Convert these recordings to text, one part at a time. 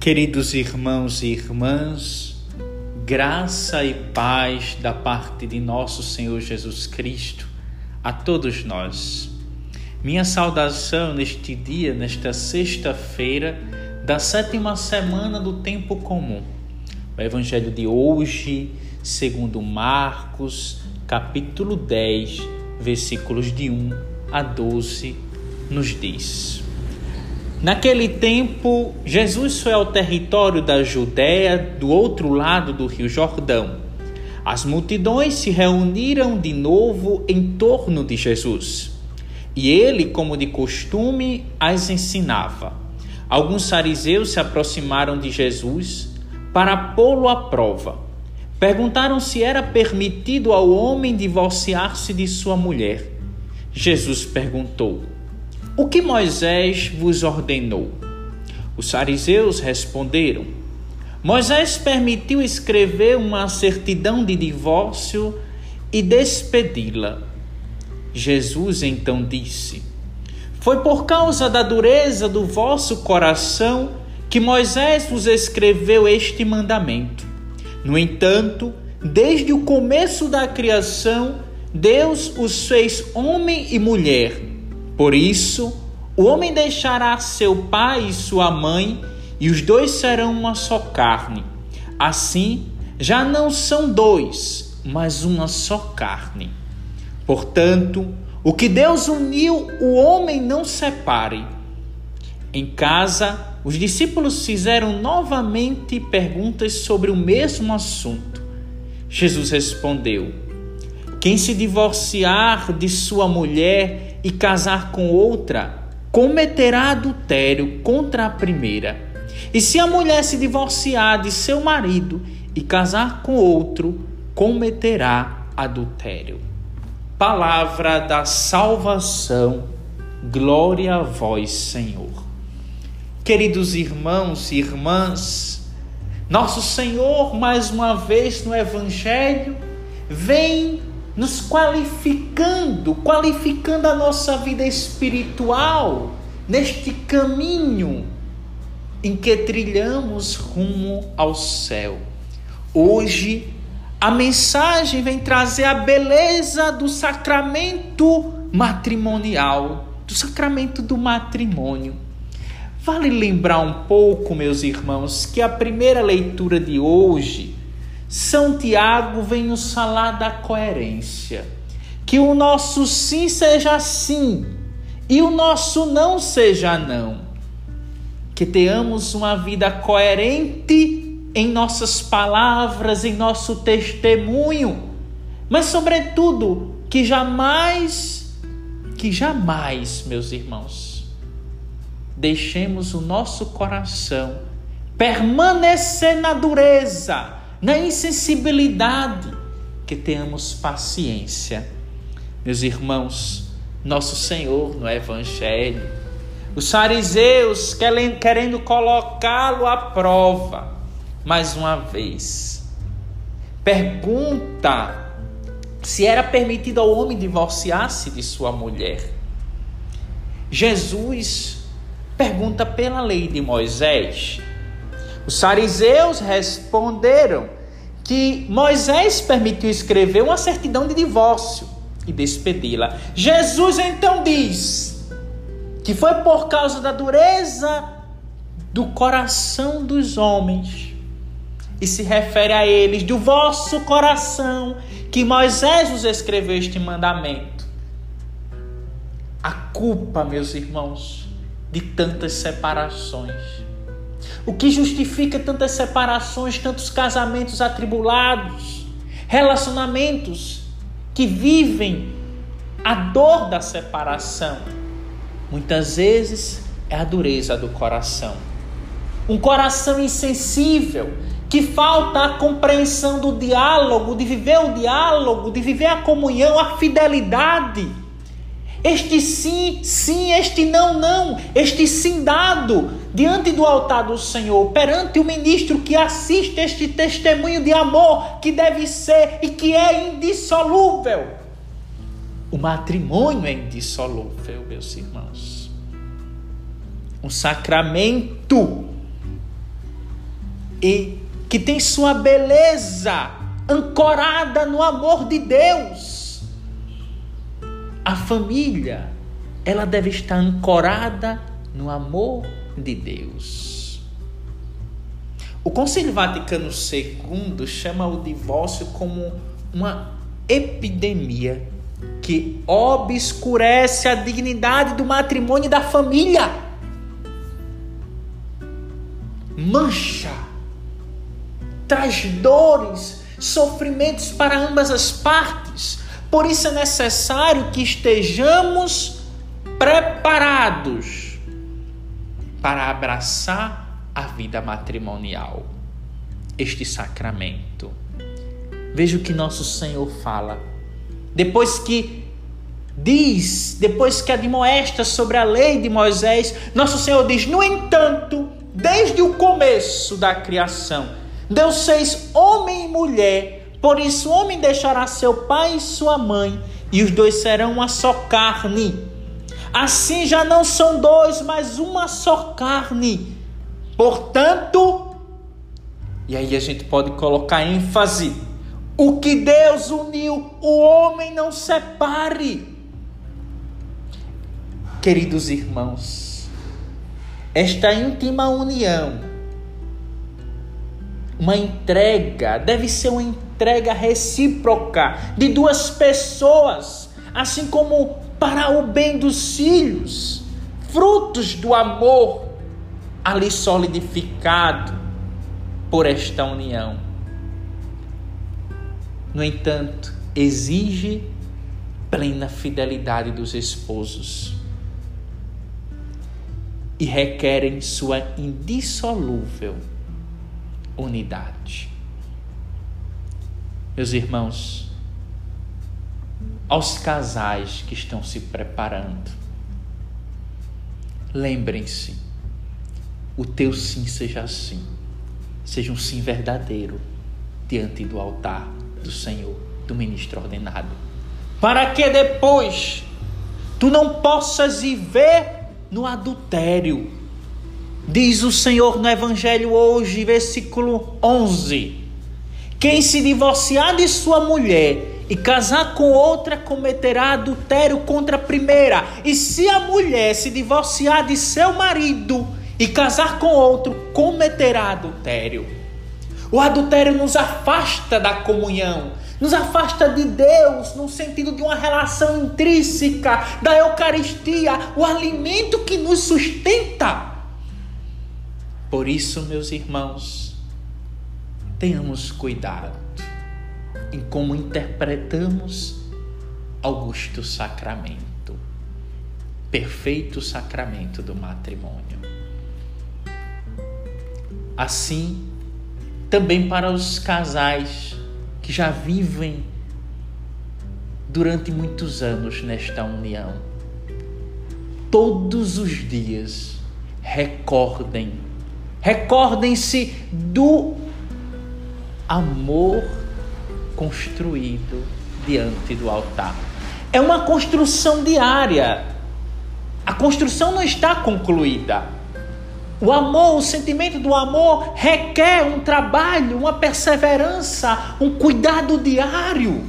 Queridos irmãos e irmãs, graça e paz da parte de nosso Senhor Jesus Cristo a todos nós. Minha saudação neste dia, nesta sexta-feira da sétima semana do tempo comum. O evangelho de hoje, segundo Marcos, capítulo 10, versículos de 1 a 12, nos diz: Naquele tempo, Jesus foi ao território da Judéia, do outro lado do Rio Jordão. As multidões se reuniram de novo em torno de Jesus. E ele, como de costume, as ensinava. Alguns fariseus se aproximaram de Jesus para pô-lo à prova. Perguntaram se era permitido ao homem divorciar-se de sua mulher. Jesus perguntou: o que Moisés vos ordenou? Os fariseus responderam: Moisés permitiu escrever uma certidão de divórcio e despedi-la. Jesus então disse: Foi por causa da dureza do vosso coração que Moisés vos escreveu este mandamento. No entanto, desde o começo da criação, Deus os fez homem e mulher por isso, o homem deixará seu pai e sua mãe, e os dois serão uma só carne. Assim, já não são dois, mas uma só carne. Portanto, o que Deus uniu, o homem não separe. Em casa, os discípulos fizeram novamente perguntas sobre o mesmo assunto. Jesus respondeu: Quem se divorciar de sua mulher e casar com outra, cometerá adultério contra a primeira. E se a mulher se divorciar de seu marido e casar com outro, cometerá adultério. Palavra da salvação, glória a vós, Senhor. Queridos irmãos e irmãs, nosso Senhor, mais uma vez no Evangelho, vem nos qualificando, qualificando a nossa vida espiritual neste caminho em que trilhamos rumo ao céu. Hoje, a mensagem vem trazer a beleza do sacramento matrimonial, do sacramento do matrimônio. Vale lembrar um pouco, meus irmãos, que a primeira leitura de hoje são Tiago vem nos falar da coerência. Que o nosso sim seja sim e o nosso não seja não. Que tenhamos uma vida coerente em nossas palavras, em nosso testemunho, mas sobretudo que jamais, que jamais, meus irmãos, deixemos o nosso coração permanecer na dureza na insensibilidade, que tenhamos paciência. Meus irmãos, nosso Senhor no Evangelho, os fariseus querendo colocá-lo à prova, mais uma vez, pergunta se era permitido ao homem divorciar-se de sua mulher. Jesus pergunta pela lei de Moisés os fariseus responderam que Moisés permitiu escrever uma certidão de divórcio e despedi-la. Jesus então diz que foi por causa da dureza do coração dos homens e se refere a eles do vosso coração que Moisés vos escreveu este mandamento. A culpa, meus irmãos, de tantas separações o que justifica tantas separações, tantos casamentos atribulados, relacionamentos que vivem a dor da separação? Muitas vezes é a dureza do coração. Um coração insensível, que falta a compreensão do diálogo, de viver o diálogo, de viver a comunhão, a fidelidade. Este sim, sim, este não, não, este sim dado diante do altar do Senhor, perante o ministro que assiste este testemunho de amor que deve ser e que é indissolúvel. O matrimônio é indissolúvel, meus irmãos. Um sacramento e que tem sua beleza ancorada no amor de Deus. A família, ela deve estar ancorada no amor de Deus. O Concílio Vaticano II chama o divórcio como uma epidemia que obscurece a dignidade do matrimônio e da família. Mancha, traz dores, sofrimentos para ambas as partes. Por isso é necessário que estejamos preparados para abraçar a vida matrimonial, este sacramento. Veja o que nosso Senhor fala depois que diz, depois que admoesta sobre a lei de Moisés, nosso Senhor diz: No entanto, desde o começo da criação, Deus fez homem e mulher, por isso o homem deixará seu pai e sua mãe, e os dois serão uma só carne. Assim já não são dois, mas uma só carne. Portanto, e aí a gente pode colocar ênfase o que Deus uniu, o homem não separe. Queridos irmãos, esta íntima união, uma entrega, deve ser uma entrega recíproca de duas pessoas, assim como para o bem dos filhos, frutos do amor ali solidificado por esta união no entanto, exige plena fidelidade dos esposos e requerem sua indissolúvel unidade. Meus irmãos, aos casais que estão se preparando, lembrem-se, o teu sim seja sim, seja um sim verdadeiro diante do altar do Senhor, do ministro ordenado. Para que depois tu não possas viver no adultério. Diz o Senhor no Evangelho hoje, versículo 11: Quem se divorciar de sua mulher e casar com outra cometerá adultério contra a primeira. E se a mulher se divorciar de seu marido e casar com outro, cometerá adultério. O adultério nos afasta da comunhão, nos afasta de Deus no sentido de uma relação intrínseca da Eucaristia, o alimento que nos sustenta. Por isso, meus irmãos, tenhamos cuidado em como interpretamos augusto sacramento, perfeito sacramento do matrimônio. Assim, também para os casais que já vivem durante muitos anos nesta união. Todos os dias recordem, recordem-se do amor construído diante do altar. É uma construção diária. A construção não está concluída o amor, o sentimento do amor requer um trabalho, uma perseverança, um cuidado diário.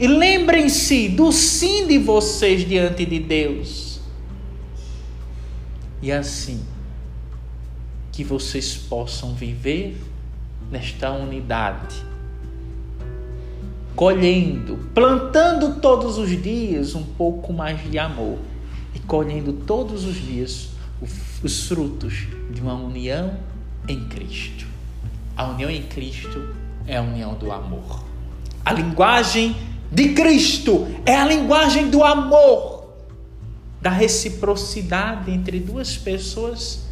E lembrem-se do sim de vocês diante de Deus. E assim, que vocês possam viver nesta unidade, colhendo, plantando todos os dias um pouco mais de amor e colhendo todos os dias os frutos de uma união em Cristo. A união em Cristo é a união do amor. A linguagem de Cristo é a linguagem do amor, da reciprocidade entre duas pessoas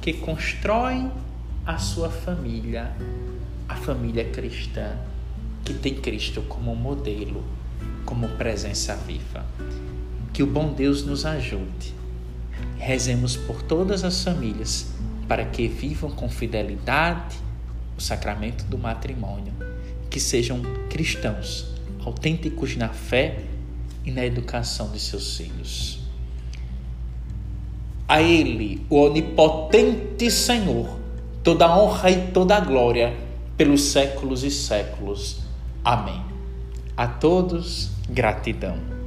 que constroem a sua família, a família cristã, que tem Cristo como modelo, como presença viva. Que o bom Deus nos ajude Rezemos por todas as famílias para que vivam com fidelidade o sacramento do matrimônio, que sejam cristãos, autênticos na fé e na educação de seus filhos. A Ele, o onipotente Senhor, toda honra e toda glória pelos séculos e séculos. Amém. A todos, gratidão.